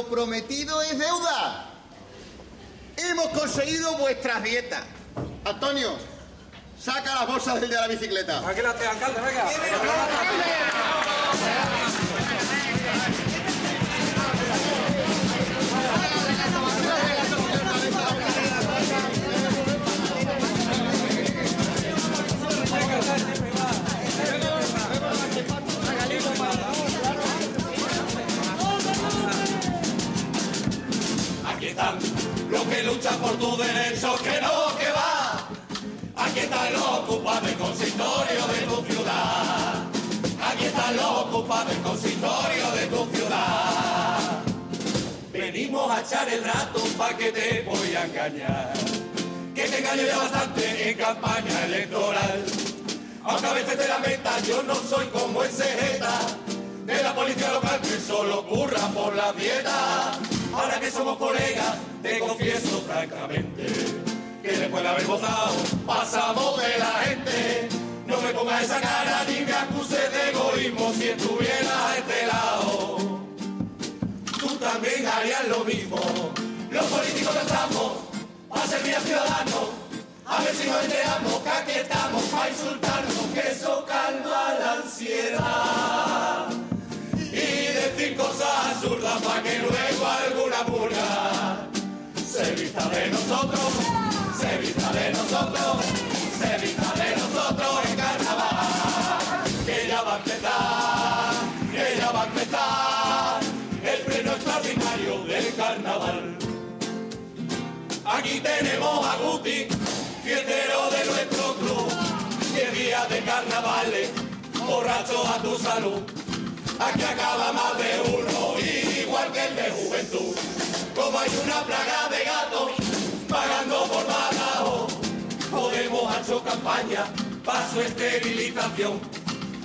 Lo prometido es deuda. Hemos conseguido vuestras dietas. Antonio, saca las bolsas del de la bicicleta. Aquí las tengo, alcalde, venga. Somos colegas, te confieso francamente que después de haber votado pasamos de la gente. No me pongas esa cara ni me acuses de egoísmo si estuvieras a este lado. Tú también harías lo mismo. Los políticos no estamos a servir a ciudadanos. A ver si nos enteramos que aquí estamos para insultarnos, que eso calma la ansiedad. Para que luego alguna purga se vista de nosotros, se vista de nosotros, se vista de nosotros en carnaval. Que ya va a empezar, que ya va a empezar el pleno extraordinario del carnaval. Aquí tenemos a Guti, fiestero de nuestro club. Diez días de carnavales, borracho a tu salud. Aquí acaba más de uno, igual que el de juventud. Como hay una plaga de gatos pagando por badajo, Podemos ha hecho campaña para su esterilización.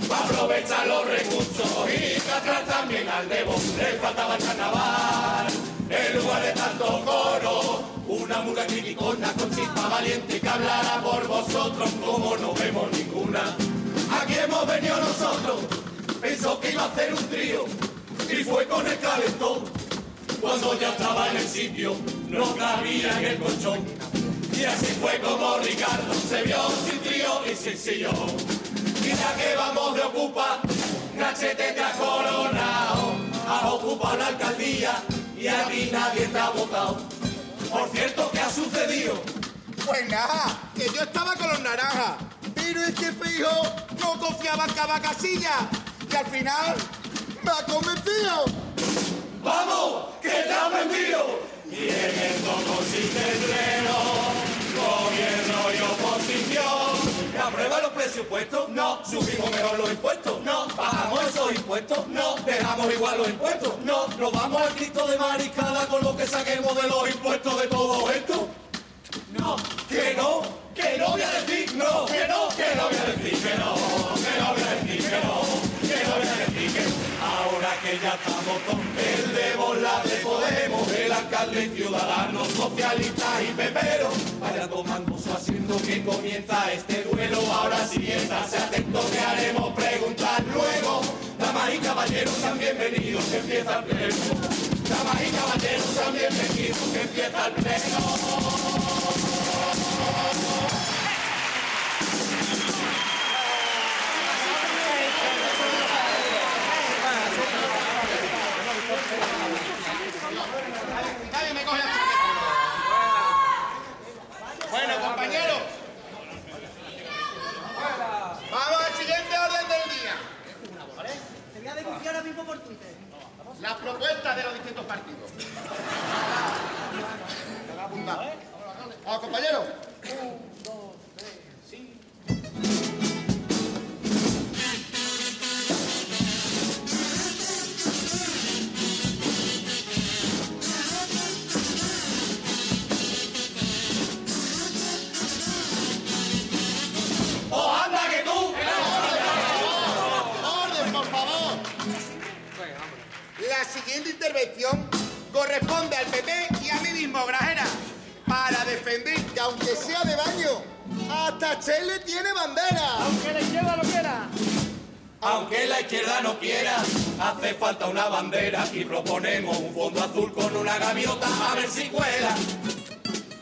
Pa' aprovechar los recursos y castrar también al debo. Le faltaba el carnaval, en lugar de tanto coro, una mula criticona con chispa valiente que hablara por vosotros como no vemos ninguna. Aquí hemos venido nosotros, pensó que iba a hacer un trío y fue con el calentón. Cuando ya estaba en el sitio, no cabía en el colchón. Y así fue como Ricardo se vio sin trío y sin sillón. Y ya que vamos de ocupa, Gachete te ha coronado. Has ocupado la alcaldía y aquí nadie te ha votado. Por cierto, ¿qué ha sucedido? Pues nada, que yo estaba con los naranjas. Pero es que Fijo no confiaba en cada casilla. Y al final me ha convencido. ¡Vamos! ¡Que te ha vendido! Y en esto consiste el freno, gobierno y oposición. ¿Aprueba los presupuestos? No. ¿Subimos mejor los impuestos? No. ¿Bajamos esos impuestos? No. ¿Dejamos igual los impuestos? No. ¿Nos vamos al Cristo de mariscada con lo que saquemos de los impuestos de todo esto? Estamos con el de bola de Podemos, el alcalde y ciudadanos, socialistas y peperos, vaya tomando su asiento que comienza este duelo. Ahora sí, estarse atento que haremos preguntar luego. Damas y caballeros, sean bienvenidos, que empieza el pleno. Damas y caballeros, sean bienvenidos, que empieza el pleno. Nadie me coge defender que aunque sea de baño, hasta Chele tiene bandera. Aunque la izquierda lo quiera. Aunque la izquierda no quiera, hace falta una bandera y proponemos un fondo azul con una gaviota a ver si cuela.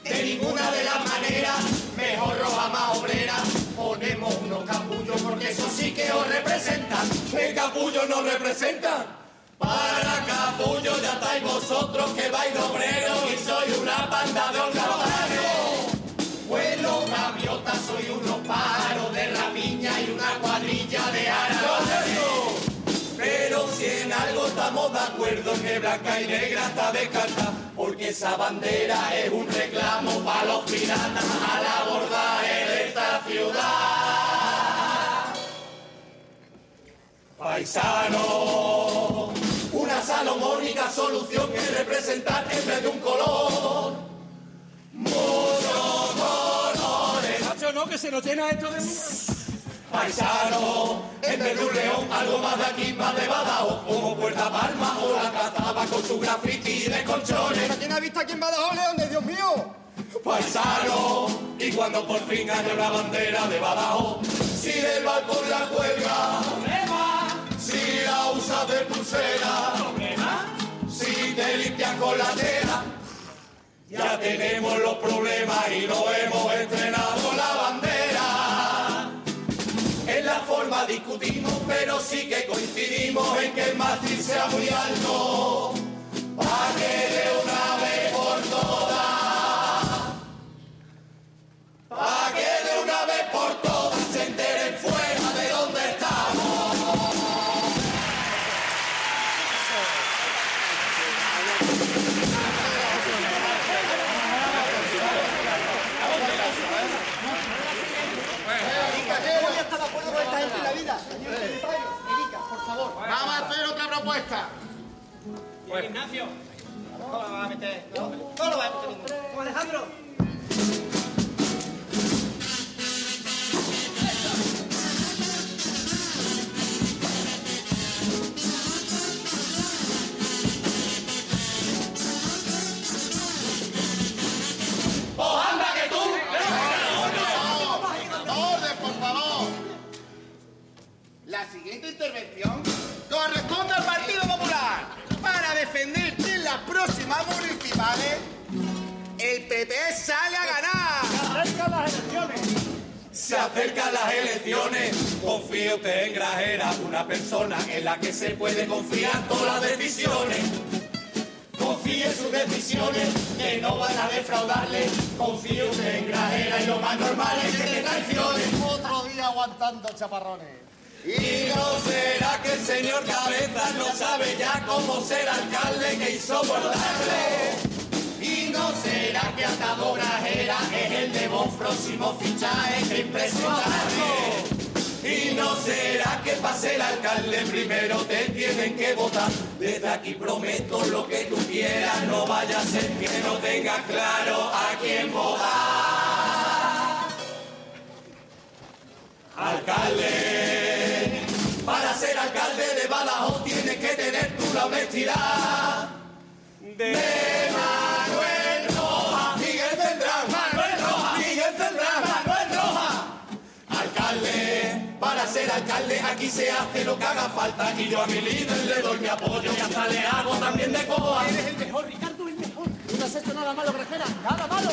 De ninguna de las maneras, mejor roja más obrera. Ponemos unos capullos porque eso sí que os representan. El capullo nos representa. Para capullo ya estáis vosotros que vais de obreros y soy una banda de holgazanes. De acuerdo, que blanca y negra está descartada, porque esa bandera es un reclamo para los piratas al abordaje de esta ciudad. Paisano, una salomónica solución que representar en vez de un color. Muchos colores. Se nos llena esto de... Paisano, en vez de un león, algo más de aquí, más de Badajoz, como Puerta Palma o la cazaba con su graffiti de colchones. ¿Quién ha visto aquí en Badajoz, León? ¡Dios mío! Paisano, y cuando por fin haya una bandera de Badajoz, si del balcón la cuelga, si la usas de pulsera, si te limpias con la tela, ya tenemos los problemas y no hemos estrenado sí que coincidimos en que el mástil sea muy alto. Hacer otra propuesta. Ignacio. No lo vas a meter. No, no lo vas a meter. Alejandro. Se puede confiar todas las decisiones. Confíe sus decisiones, que no van a defraudarle. Confíe usted en Grajera y lo más normal es que te traicione. Otro día aguantando chaparrones. Y no será que el señor Cabezas no sabe ya cómo ser alcalde que insoportable. Y no será que Atado Grajera es el de vos próximo fichaje que impresionante. Y no será que para ser alcalde primero te tienen que votar. Desde aquí prometo lo que tú quieras, no vaya a ser que no tengas claro a quién votar. Alcalde, para ser alcalde de Badajoz tienes que tener tú la honestidad de alcalde aquí se hace lo que haga falta y yo a mi líder le doy mi apoyo y hasta le hago también de coa. Eres el mejor, Ricardo, el mejor. Tú no has hecho nada malo, Grajera. Nada malo.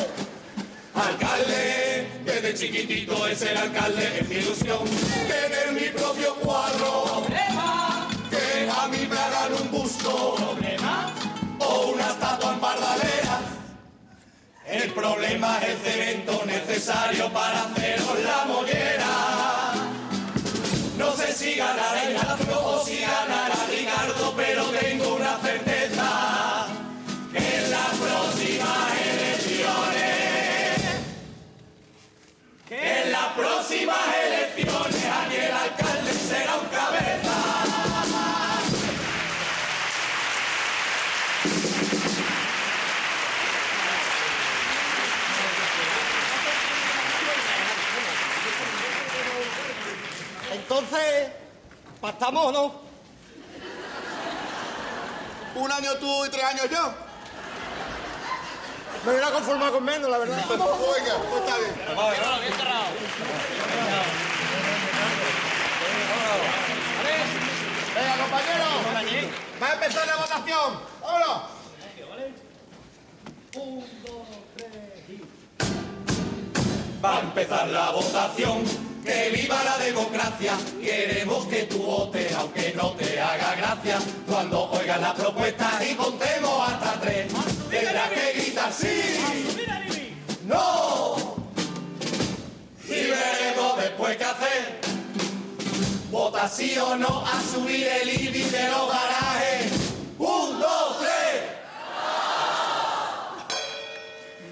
Alcalde, desde chiquitito es ser alcalde, es mi ilusión tener mi propio cuadro. Problema, que a mí me hagan un busto. Problema, o una estatua en pardalera. El problema es el cemento necesario para haceros la mollera. Sé si ganará Ignacio o si ganará años yo. Me hubiera conformado con menos, la verdad. Venga, pues está bien. Bien. Venga, compañero. Va a empezar la votación. ¡Vámonos! Dos, tres. Va a empezar la votación. Que viva la democracia. Queremos que tú votes, aunque no te haga gracia. Cuando oigas las propuestas y contemos hasta tres, tendrás que gritar sí. No. Y veremos después qué hacer. Vota sí o no a subir el IBI de los garajes. Un, dos, tres.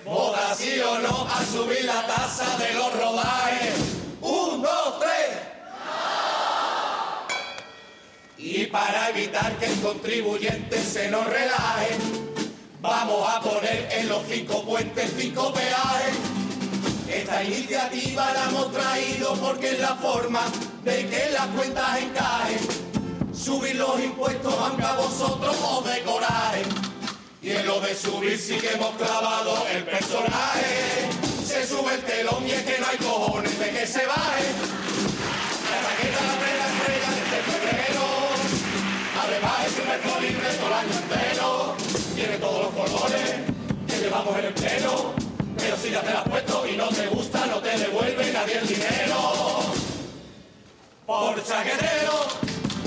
Vota sí o no a subir la tasa de los rodajes. Un, dos, tres. Y para evitar que el contribuyente se nos relaje, vamos a poner en los cinco puentes cinco peajes. Esta iniciativa la hemos traído porque es la forma de que las cuentas encajen. Subir los impuestos aunque a vosotros os de coraje. Y en lo de subir sí que hemos clavado el personaje. Se sube el telón y es que no hay cojones de que se baje. La raqueta la plena estrella desde febrero. Es un mercado libre todo el año entero. Tiene todos los colores que llevamos en el pleno. Pero si ya te la has puesto y no te gusta, no te devuelve nadie el dinero. Por chaquetero,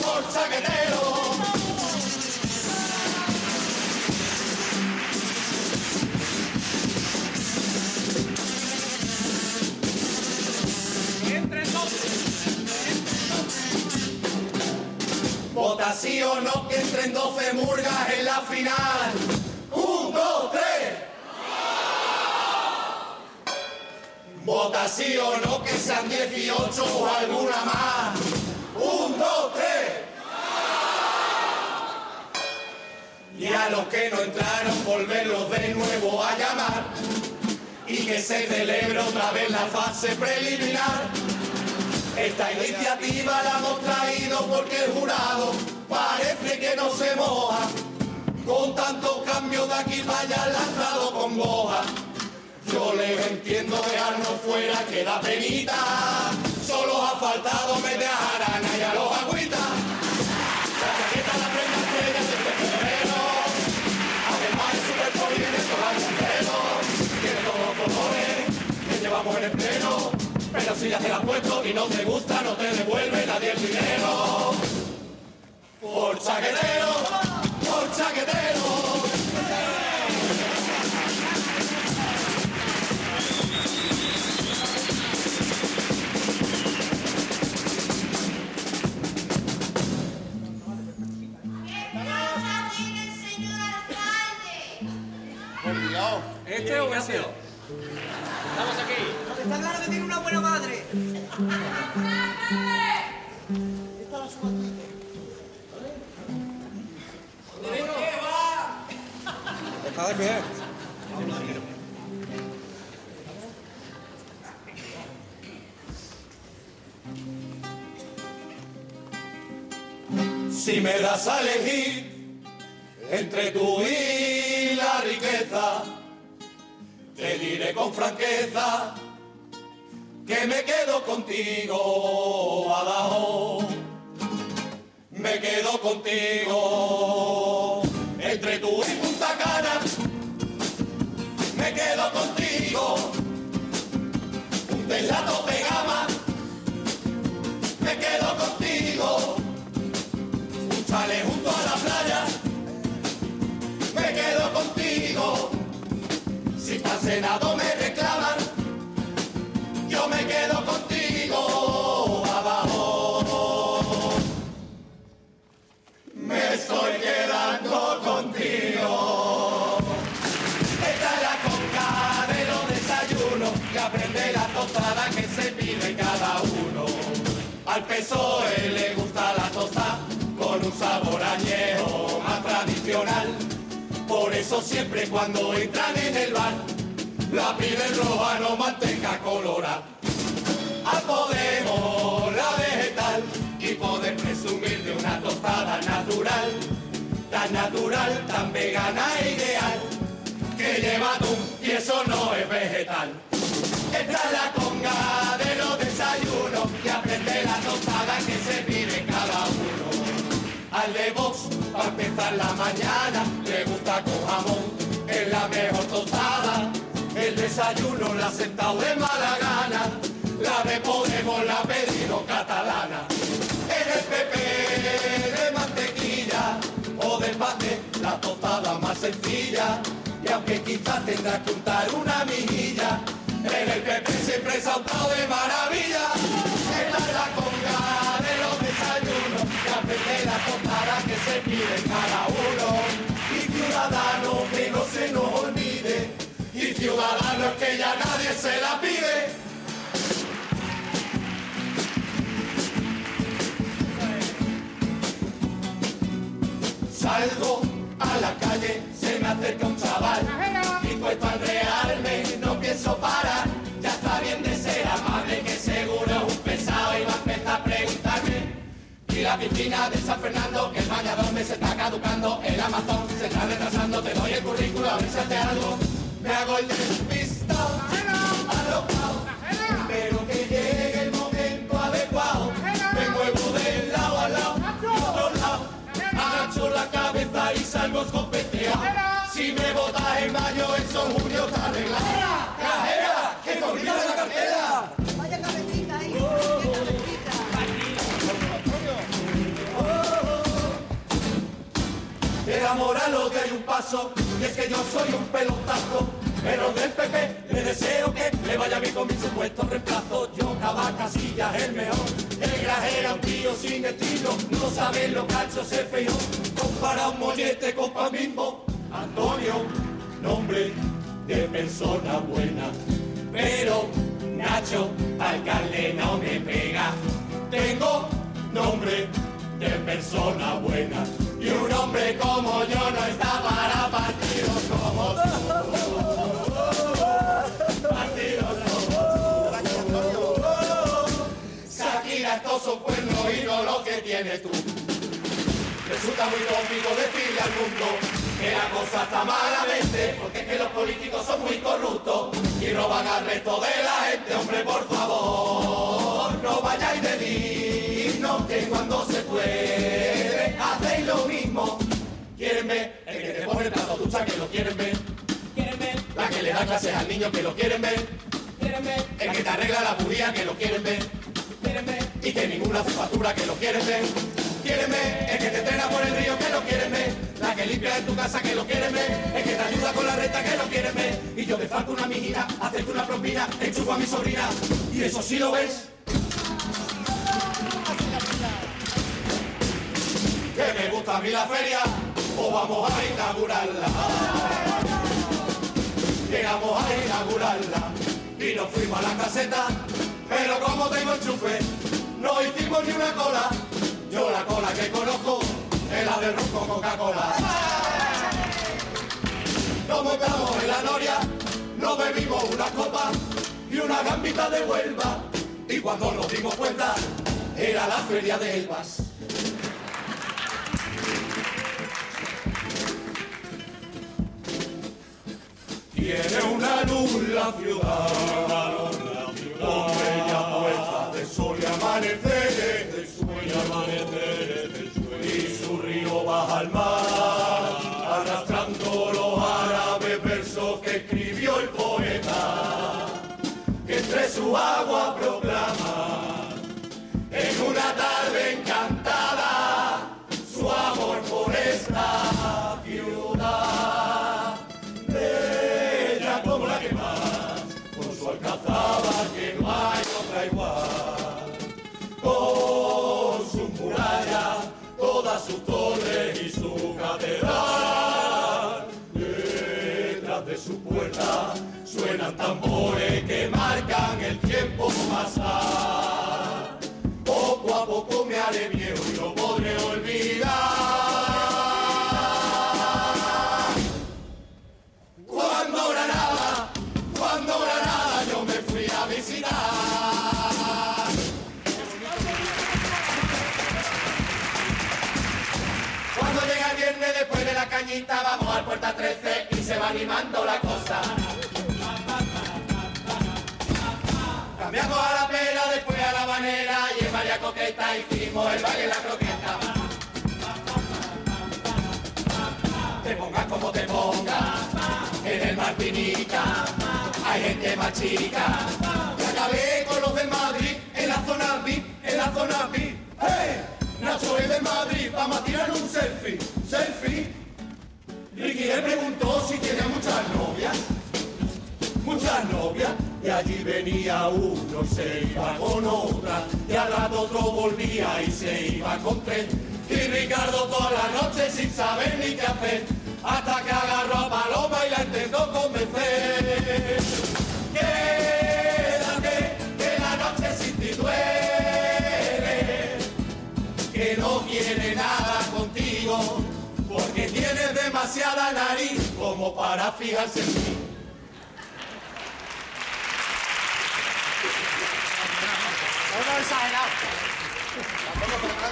por chaquetero. Sí o no que entren 12 murgas en la final. Un, dos, tres. Vota sí o no que sean 18 o alguna más. Un, dos, tres. Y a los que no entraron, volverlos de nuevo a llamar. Y que se celebre otra vez la fase preliminar. Esta iniciativa la hemos traído porque el jurado parece que no se moja. Con tantos cambios de aquí para allá la han dado con goja. Yo les entiendo dejarnos fuera que da penita. Solo ha faltado meter a Arana y a los agüitas. La chaqueta la prenda estrella. Además que llevamos en el pleno. Pero si ya te la has puesto y no te gusta, no te devuelve nadie el dinero. Por chaquetero, por chaquetero. Está bien el señor alcalde. Por Dios. ¿Este o ese? Estamos aquí. Está claro que tiene una buena madre. Está de pie. Si me das a elegir entre tú y la riqueza, te diré con franqueza que me quedo contigo, Badajoz. Me quedo contigo entre tú y Punta Cana. Me quedo contigo. Un deslato de gama. Me quedo contigo un junto a la playa. Me quedo contigo. Si el Senado me me quedo contigo abajo. Me estoy quedando contigo. Esta es la conca de los desayunos que aprende la tostada que se pide cada uno. Al PSOE le gusta la tosta con un sabor añejo más tradicional. Por eso siempre cuando entran en el bar la piden roja, no manteca colorada. Al Podemos la vegetal y poder presumir de una tostada natural, tan natural, tan vegana e ideal, que lleva atún y eso no es vegetal. Esta es la conga de los desayunos y aprende la tostada que se pide cada uno. Al de Vox, pa' empezar la mañana, le gusta con jamón, es la mejor tostada. El desayuno la sentado de mala gana, la de Podemos la ha pedido catalana. En el PP de mantequilla o de pate, la tostada más sencilla. Y aunque quizás tendrá que untar una mijilla, en el PP siempre untado de maravilla. La que ya nadie se la pide. Salgo a la calle, se me acerca un chaval y puesto al rearme, no pienso parar. Ya está bien de ser amable, que seguro es un pesado y va a empezar a preguntarme. Y la piscina de San Fernando, que el bañador me se está caducando, el Amazon se está retrasando, te doy el currículo a ver algo. Me hago el despistado, alocado, pero que llegue el momento adecuado. Me muevo de lado a lado otro lado, agacho la cabeza y salgo escopeteado. Si me botas en mayo, eso en junio está arreglado. ¡Cajera! ¡Que te olvidas la cartera! Vaya cabecita ahí, qué cabecita. Era moralo que hay un paso, y es que yo soy un pelotazo. Pero del PP le deseo que le vaya bien con mi supuesto reemplazo. Yo cada casilla es el mejor. El grajera un tío sin estilo, no sabe lo cacho se feo. Compara un mollete con pan mismo. Antonio, nombre de persona buena. Pero Nacho, alcalde no me pega. Tengo nombre de persona buena. Y un hombre como yo no está para partidos como tú. Partidos como tú. Shakira, estos son cuernos y no lo que tienes tú. Resulta muy cómico decirle al mundo que la cosa está malamente, porque es que los políticos son muy corruptos y roban al resto de la gente. Hombre, por favor, no vayáis de digno, que cuando se quieren ver. Quieren ver la que le da clases al niño, que lo quieren ver. Quieren ver el que te arregla la budía, que lo quieren ver. Quieren ver y que ninguna factura, que lo quieren ver. Quieren ver el que te entrena por el río, que lo quieren ver. La que limpia en tu casa, que lo quieren ver. El que te ayuda con la renta, que lo quieren ver. Y yo me falta una mijina, hacerte una propina, enchufo a mi sobrina. Y eso sí lo ves. Que me gusta a mí la feria, vamos a inaugurarla. Llegamos a inaugurarla y nos fuimos a la caseta, pero como tengo enchufe, no hicimos ni una cola. Yo la cola que conozco es la del ron con Coca-Cola. Nos montamos en la noria, nos bebimos una copa y una gambita de Huelva. Y cuando nos dimos cuenta, era la feria de Elvas. Tiene una luz la ciudad, con bella puesta de sol y amaneceres, y su río baja al mar, arrastrando los árabes versos que escribió el poeta, que entre su agua proclama, viejo y no podré olvidar. Cuando Granada, cuando Granada yo me fui a visitar. Cuando llega el viernes después de la cañita vamos al puerta 13 y se va animando la cosa. Cambiamos a la pera, después a la banera y en María Coqueta hicimos el baile la croqueta. te pongas como te pongas. En el Martinica hay gente más chica. Y acabé con los del Madrid en la zona VIP, en la zona VIP. ¡Hey! Nacho es del Madrid, vamos a tirar un selfie, selfie. Ricky le preguntó si tenía muchas novias, muchas novias. Y allí venía uno, se iba con otra, y al rato otro volvía y se iba con tres. Y Ricardo toda la noche sin saber ni qué hacer, hasta que agarró a Paloma y la intentó convencer. Quédate, que la noche sin ti duele, que no quiere nada contigo, porque tienes demasiada nariz como para fijarse en ti. Uno exagerado.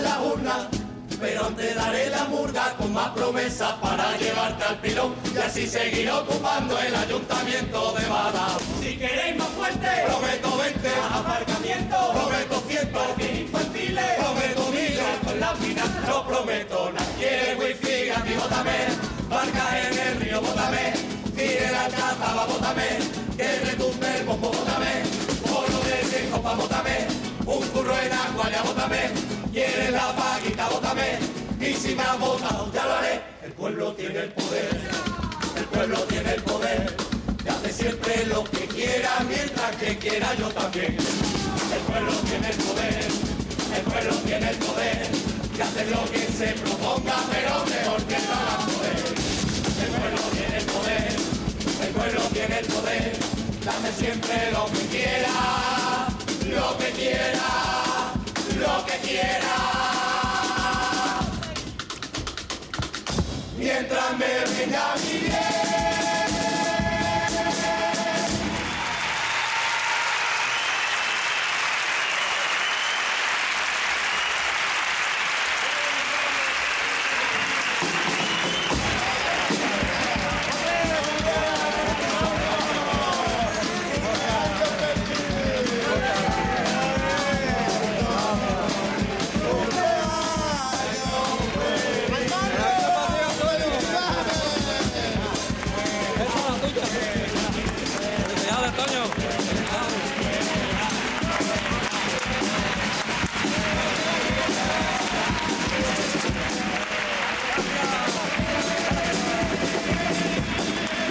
las urnas. Pero te daré la murga con más promesas para llevarte al pilón y así seguir ocupando el ayuntamiento de Badajoz. Si queréis más fuerte, prometo 20 más aparcamientos, prometo cientos parques infantiles, prometo miles con la final, no prometo nada. Quieres wifi, gratis, bótame, barcas en el río, bótame, tire la alcázaba, bótame, quieres la paguita, bótame, y si me has votado, ya lo haré, el pueblo tiene el poder, el pueblo tiene el poder, y hace siempre lo que quiera, mientras que quiera yo también, el pueblo tiene el poder, el pueblo tiene el poder, y hace lo que se proponga, pero mejor que no poder. El pueblo tiene el poder, el pueblo tiene el poder, dame siempre lo que quiera, lo que quiera, lo que quiera. Mientras me venga bien.